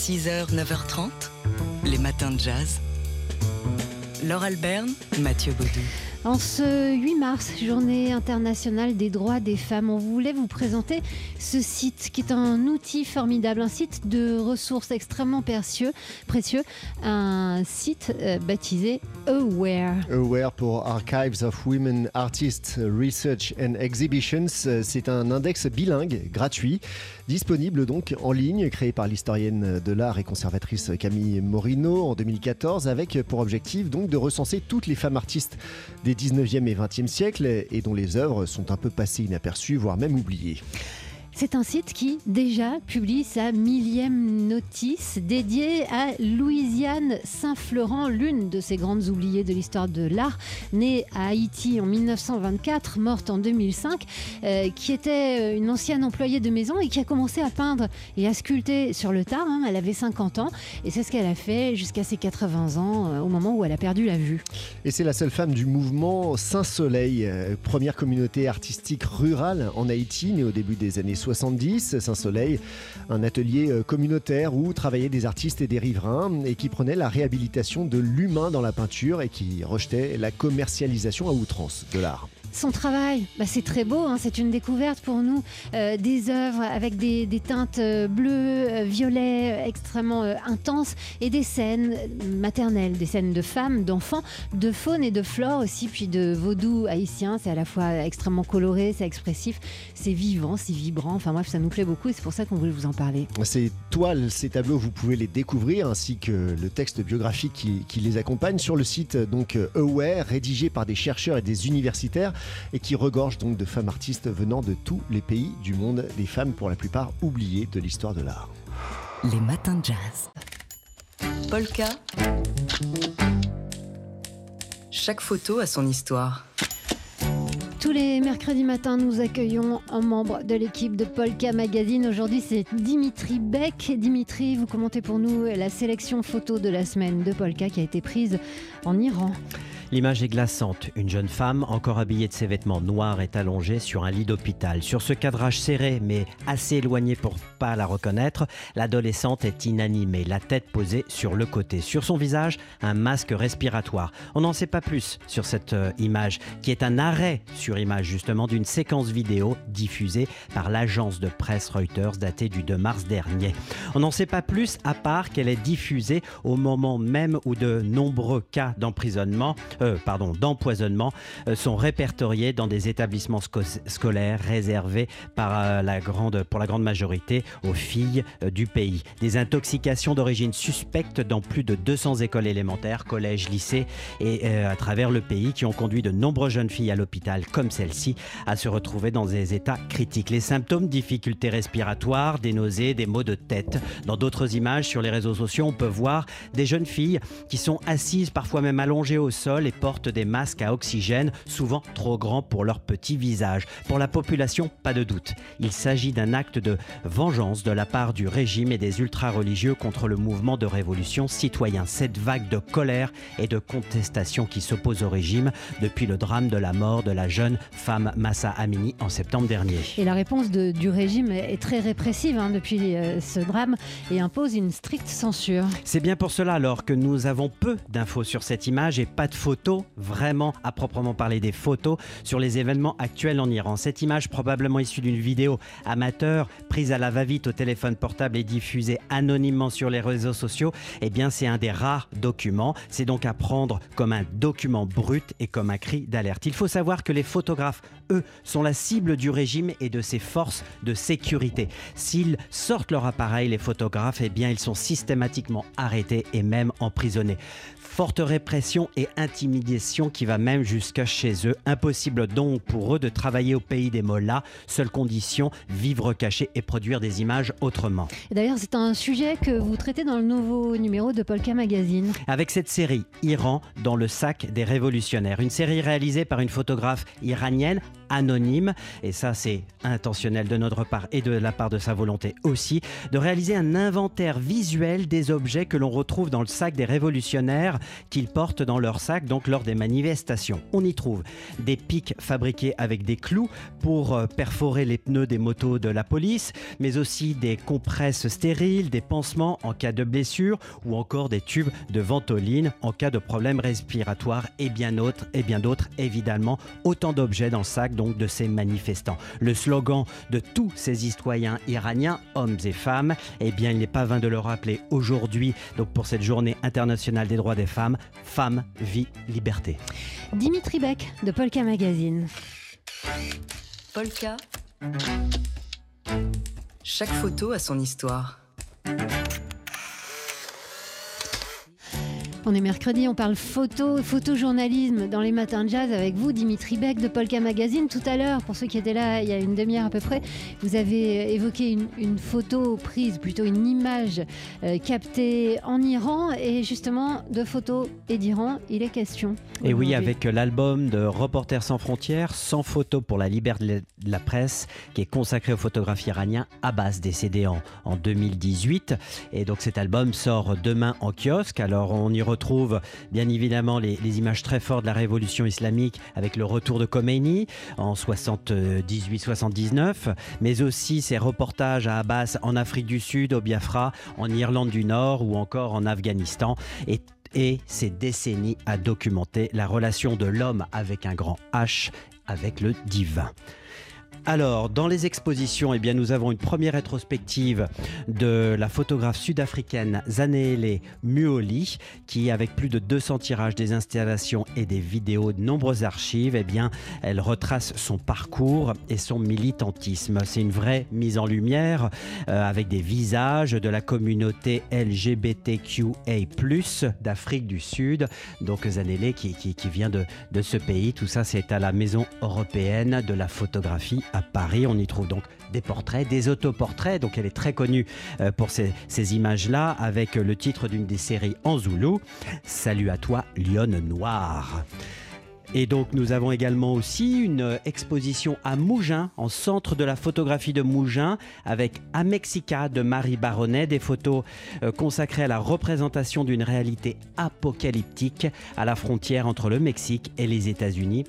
6h, 9h30, les matins de jazz. Laure Alberne, Mathieu Baudou. En ce 8 mars, journée internationale des droits des femmes, on voulait vous présenter ce site qui est un outil formidable, un site de ressources extrêmement précieux, précieux un site euh, baptisé Aware. Aware pour Archives of Women Artists Research and Exhibitions, c'est un index bilingue gratuit, disponible donc en ligne, créé par l'historienne de l'art et conservatrice Camille Morino en 2014, avec pour objectif donc de recenser toutes les femmes artistes des 19e et 20e siècles et dont les œuvres sont un peu passées inaperçues, voire même oubliées. C'est un site qui déjà publie sa millième notice dédiée à Louisiane Saint-Florent, l'une de ces grandes oubliées de l'histoire de l'art, née à Haïti en 1924, morte en 2005, euh, qui était une ancienne employée de maison et qui a commencé à peindre et à sculpter sur le tard. Hein. Elle avait 50 ans et c'est ce qu'elle a fait jusqu'à ses 80 ans, euh, au moment où elle a perdu la vue. Et c'est la seule femme du mouvement Saint-Soleil, euh, première communauté artistique rurale en Haïti, née au début des années 70, Saint-Soleil, un atelier euh, communautaire où travaillaient des artistes et des riverains et qui prenait la réhabilitation de l'humain dans la peinture et qui rejetait la commercialisation à outrance de l'art. Son travail, bah, c'est très beau, hein, c'est une découverte pour nous. Euh, des œuvres avec des, teintes euh, bleues, euh, violets, extrêmement intenses, et des scènes maternelles, des scènes de femmes, d'enfants, de faune et de flore aussi, puis de vaudou haïtien. C'est à la fois extrêmement coloré, c'est expressif, c'est vivant, c'est vibrant. Enfin bref, ça nous plaît beaucoup et c'est pour ça qu'on voulait vous en parler. Ces toiles, ces tableaux, vous pouvez les découvrir ainsi que le texte biographique qui, qui les accompagne sur le site donc Aware, rédigé par des chercheurs et des universitaires et qui regorge donc de femmes artistes venant de tous les pays du monde, des femmes pour la plupart oubliées de l'histoire de l'art. Les matins de jazz. Polka. Chaque photo a son histoire. Tous les mercredis matins, nous accueillons un membre de l'équipe de Polka Magazine. Aujourd'hui, c'est Dimitri Beck. Dimitri, vous commentez pour nous la sélection photo de la semaine de Polka qui a été prise en Iran. L'image est glaçante. Une jeune femme, encore habillée de ses vêtements noirs, est allongée sur un lit d'hôpital. Sur ce cadrage serré, mais assez éloigné pour pas la reconnaître, l'adolescente est inanimée, la tête posée sur le côté. Sur son visage, un masque respiratoire. On n'en sait pas plus sur cette euh, image, qui est un arrêt sur image justement d'une séquence vidéo diffusée par l'agence de presse Reuters datée du 2 mars dernier. On n'en sait pas plus à part qu'elle est diffusée au moment même où de nombreux cas d'emprisonnement euh, d'empoisonnement euh, sont répertoriés dans des établissements scolaires réservés par, euh, la grande, pour la grande majorité aux filles du pays. Des intoxications d'origine suspecte dans plus de 200 écoles élémentaires, collèges, lycées et à travers le pays qui ont conduit de nombreuses jeunes filles à l'hôpital comme celle-ci à se retrouver dans des états critiques. Les symptômes, difficultés respiratoires, des nausées, des maux de tête. Dans d'autres images sur les réseaux sociaux, on peut voir des jeunes filles qui sont assises, parfois même allongées au sol portent des masques à oxygène, souvent trop grands pour leur petit visage. Pour la population, pas de doute. Il s'agit d'un acte de vengeance de la part du régime et des ultra-religieux contre le mouvement de révolution citoyen. Cette vague de colère et de contestation qui s'oppose au régime depuis le drame de la mort de la jeune femme Massa Amini en septembre dernier. Et la réponse du régime est très répressive hein, depuis euh, ce drame et impose une stricte censure. C'est bien pour cela alors que nous avons peu d'infos sur cette image et pas de photos vraiment à proprement parler des photos sur les événements actuels en Iran. Cette image, probablement issue d'une vidéo amateur prise à la va-vite au téléphone portable et diffusée anonymement sur les réseaux sociaux, eh bien c'est un des rares documents. C'est donc à prendre comme un document brut et comme un cri d'alerte. Il faut savoir que les photographes, eux, sont la cible du régime et de ses forces de sécurité. S'ils sortent leur appareil, les photographes, eh bien ils sont systématiquement arrêtés et même emprisonnés. Forte répression et intimidation qui va même jusqu'à chez eux. Impossible donc pour eux de travailler au pays des mollahs. Seule condition, vivre caché et produire des images autrement. D'ailleurs, c'est un sujet que vous traitez dans le nouveau numéro de Polka Magazine. Avec cette série, Iran dans le sac des révolutionnaires. Une série réalisée par une photographe iranienne anonyme, et ça c'est intentionnel de notre part et de la part de sa volonté aussi, de réaliser un inventaire visuel des objets que l'on retrouve dans le sac des révolutionnaires qu'ils portent dans leur sac, donc lors des manifestations. On y trouve des pics fabriqués avec des clous pour euh, perforer les pneus des motos de la police, mais aussi des compresses stériles, des pansements en cas de blessure ou encore des tubes de ventoline en cas de problème respiratoire et bien d'autres, et bien d'autres évidemment. Autant d'objets dans le sac donc de ces manifestants. Le slogan de tous ces citoyens iraniens, hommes et femmes, eh bien il n'est pas vain de le rappeler aujourd'hui, donc pour cette journée internationale des droits des femmes, Femmes, Vie, Liberté. Dimitri Beck de Polka Magazine. Polka. Chaque photo a son histoire. On est mercredi, on parle photo, photojournalisme dans les matins de jazz avec vous, Dimitri Beck de Polka Magazine. Tout à l'heure, pour ceux qui étaient là il y a une demi-heure à peu près, vous avez évoqué une, photo prise, plutôt une image euh, captée en Iran. Et justement, de photos et d'Iran, il est question. Et oui, avec l'album de Reporters sans frontières, sans photos pour la liberté de la presse, qui est consacré aux photographes iraniens, Abbas, décédé en, en 2018. Et donc cet album sort demain en kiosque. Alors on y retrouve bien évidemment les, images très fortes de la révolution islamique avec le retour de Khomeini en 78-79, mais aussi ses reportages à Abbas en Afrique du Sud, au Biafra, en Irlande du Nord ou encore en Afghanistan. Et et ces décennies à documenter la relation de l'homme avec un grand H avec le divin. Alors, dans les expositions, eh bien, nous avons une première rétrospective de la photographe sud-africaine Zanele Muoli, qui, avec plus de 200 tirages des installations et des vidéos, de nombreuses archives, eh bien, elle retrace son parcours et son militantisme. C'est une vraie mise en lumière euh, avec des visages de la communauté LGBTQA+, d'Afrique du Sud. Donc, Zanele qui, vient de ce pays. Tout ça, c'est à la Maison européenne de la photographie à Paris. On y trouve donc des portraits, des autoportraits. Donc elle est très connue euh, pour ces, images-là, avec le titre d'une des séries en zoulou, Salut à toi, lionne noire. Et donc nous avons également aussi une exposition à Mougins, en centre de la photographie de Mougins, avec Amexica de Marie Baronnet, des photos euh, consacrées à la représentation d'une réalité apocalyptique à la frontière entre le Mexique et les États-Unis.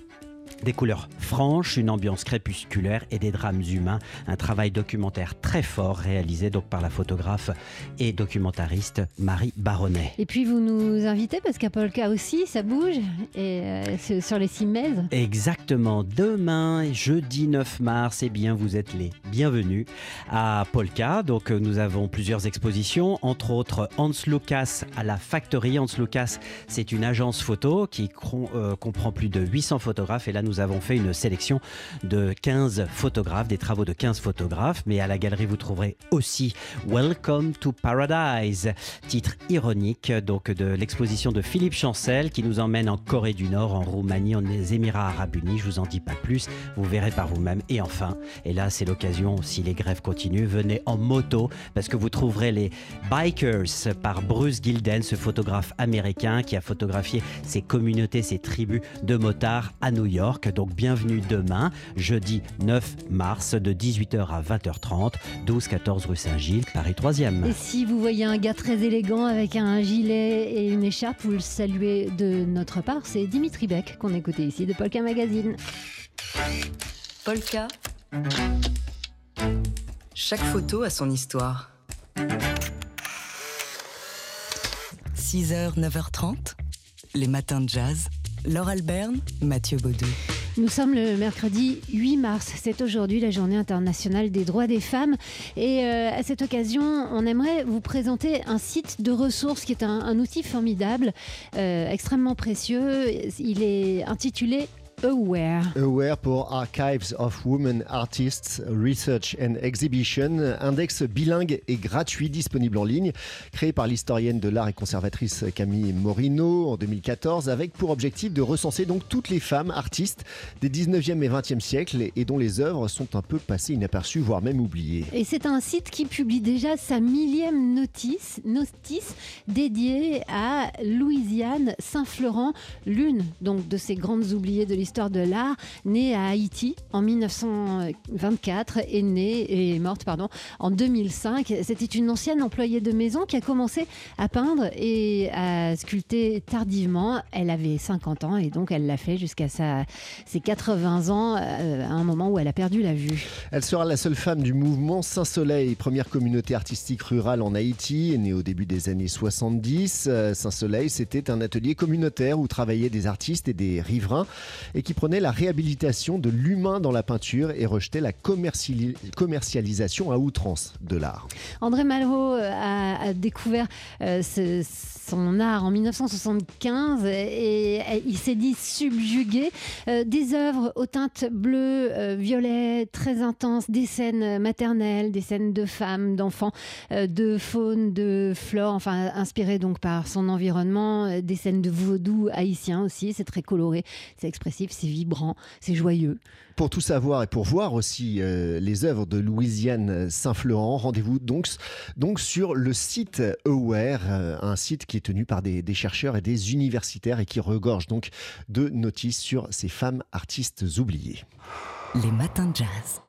Des couleurs franches, une ambiance crépusculaire et des drames humains. Un travail documentaire très fort réalisé donc par la photographe et documentariste Marie Baronnet. Et puis vous nous invitez parce qu'à Polka aussi ça bouge et euh, sur les cimaises. Exactement. Demain, jeudi 9 mars, et eh bien vous êtes les bienvenus à Polka. Donc euh, nous avons plusieurs expositions, entre autres Hans Lucas à la Factory. Hans Lucas, c'est une agence photo qui euh, comprend plus de 800 photographes et là nous nous avons fait une sélection de 15 photographes, des travaux de 15 photographes. Mais à la galerie, vous trouverez aussi Welcome to Paradise, titre ironique donc de l'exposition de Philippe Chancel qui nous emmène en Corée du Nord, en Roumanie, en Émirats Arabes Unis. Je vous en dis pas plus, vous verrez par vous-même. Et enfin, et là c'est l'occasion, si les grèves continuent, venez en moto parce que vous trouverez les Bikers par Bruce Gilden, ce photographe américain qui a photographié ces communautés, ces tribus de motards à New York. Donc bienvenue demain, jeudi 9 mars de 18h à 20h30, 12-14 rue Saint-Gilles, Paris 3e. Et si vous voyez un gars très élégant avec un gilet et une écharpe, vous le saluez de notre part. C'est Dimitri Beck qu'on écoutait ici de Polka Magazine. Polka. Chaque photo a son histoire. 6h, 9h30, les matins de jazz. Laure Alberne, Mathieu Baudou. Nous sommes le mercredi 8 mars. C'est aujourd'hui la journée internationale des droits des femmes. Et euh, à cette occasion, on aimerait vous présenter un site de ressources qui est un, outil formidable, euh, extrêmement précieux. Il est intitulé Aware. Aware pour Archives of Women Artists Research and Exhibition, index bilingue et gratuit disponible en ligne, créé par l'historienne de l'art et conservatrice Camille Morino en 2014, avec pour objectif de recenser donc toutes les femmes artistes des 19e et 20e siècles et dont les œuvres sont un peu passées inaperçues, voire même oubliées. Et c'est un site qui publie déjà sa millième notice, notice dédiée à Louisiane Saint-Florent, l'une donc de ces grandes oubliées de l'histoire de l'art, née à Haïti en 1924 et née et morte pardon en 2005. C'était une ancienne employée de maison qui a commencé à peindre et à sculpter tardivement. Elle avait 50 ans et donc elle l'a fait jusqu'à ses 80 ans, euh, à un moment où elle a perdu la vue. Elle sera la seule femme du mouvement Saint-Soleil, première communauté artistique rurale en Haïti, née au début des années 70. Euh, Saint-Soleil, c'était un atelier communautaire où travaillaient des artistes et des riverains qui prenait la réhabilitation de l'humain dans la peinture et rejetait la commercialisation à outrance de l'art. André Malraux euh, a, découvert euh, son art en 1975 et, il s'est dit subjugué. Euh, des œuvres aux teintes bleues, violet, très intenses, des scènes maternelles, des scènes de femmes, d'enfants, de faune, de flore, enfin inspirées donc par son environnement, des scènes de vaudou haïtien aussi. C'est très coloré, c'est expressif, c'est vibrant, c'est joyeux. Pour tout savoir et pour voir aussi euh, les œuvres de Louisiane Saint-Florent, rendez-vous donc, donc sur le site Aware, euh, un site qui est tenu par des, des, chercheurs et des universitaires et qui regorge donc de notices sur ces femmes artistes oubliées. Les matins de jazz.